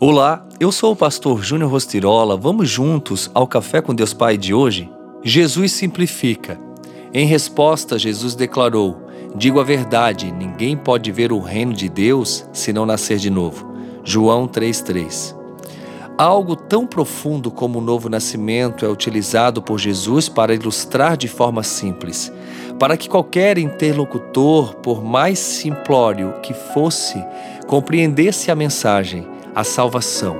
Olá, eu sou o pastor Júnior Rostirola. Vamos juntos ao Café com Deus Pai de hoje? Jesus simplifica. Em resposta, Jesus declarou: Digo a verdade, ninguém pode ver o reino de Deus se não nascer de novo. João 3:3. Algo tão profundo como o novo nascimento é utilizado por Jesus para ilustrar de forma simples, para que qualquer interlocutor, por mais simplório que fosse, compreendesse a mensagem a salvação.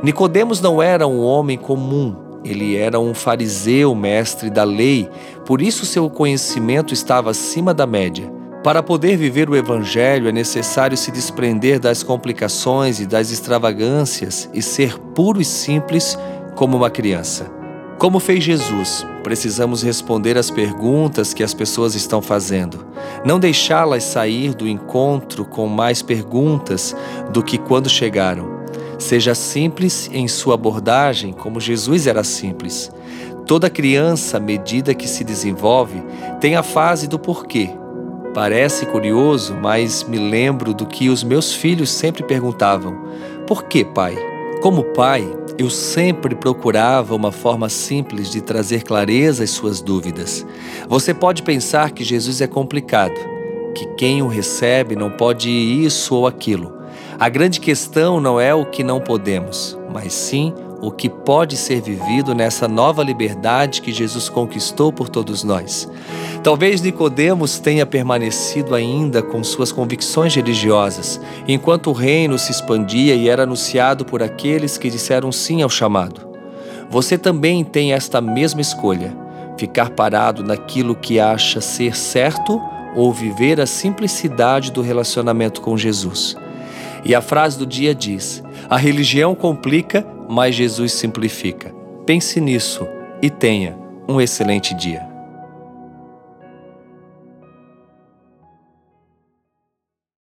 Nicodemos não era um homem comum, ele era um fariseu, mestre da lei, por isso seu conhecimento estava acima da média. Para poder viver o Evangelho é necessário se desprender das complicações e das extravagâncias e ser puro e simples como uma criança. Como fez Jesus, precisamos responder às perguntas que as pessoas estão fazendo. Não deixá-las sair do encontro com mais perguntas do que quando chegaram. Seja simples em sua abordagem, como Jesus era simples. Toda criança, à medida que se desenvolve, tem a fase do porquê. Parece curioso, mas me lembro do que os meus filhos sempre perguntavam: Por que, pai? Como pai, eu sempre procurava uma forma simples de trazer clareza às suas dúvidas. Você pode pensar que Jesus é complicado, que quem o recebe não pode isso ou aquilo. A grande questão não é o que não podemos, mas sim o que pode ser vivido nessa nova liberdade que Jesus conquistou por todos nós. Talvez Nicodemos tenha permanecido ainda com suas convicções religiosas, enquanto o reino se expandia e era anunciado por aqueles que disseram sim ao chamado. Você também tem esta mesma escolha: ficar parado naquilo que acha ser certo ou viver a simplicidade do relacionamento com Jesus. E a frase do dia diz: A religião complica, mas Jesus simplifica. Pense nisso e tenha um excelente dia.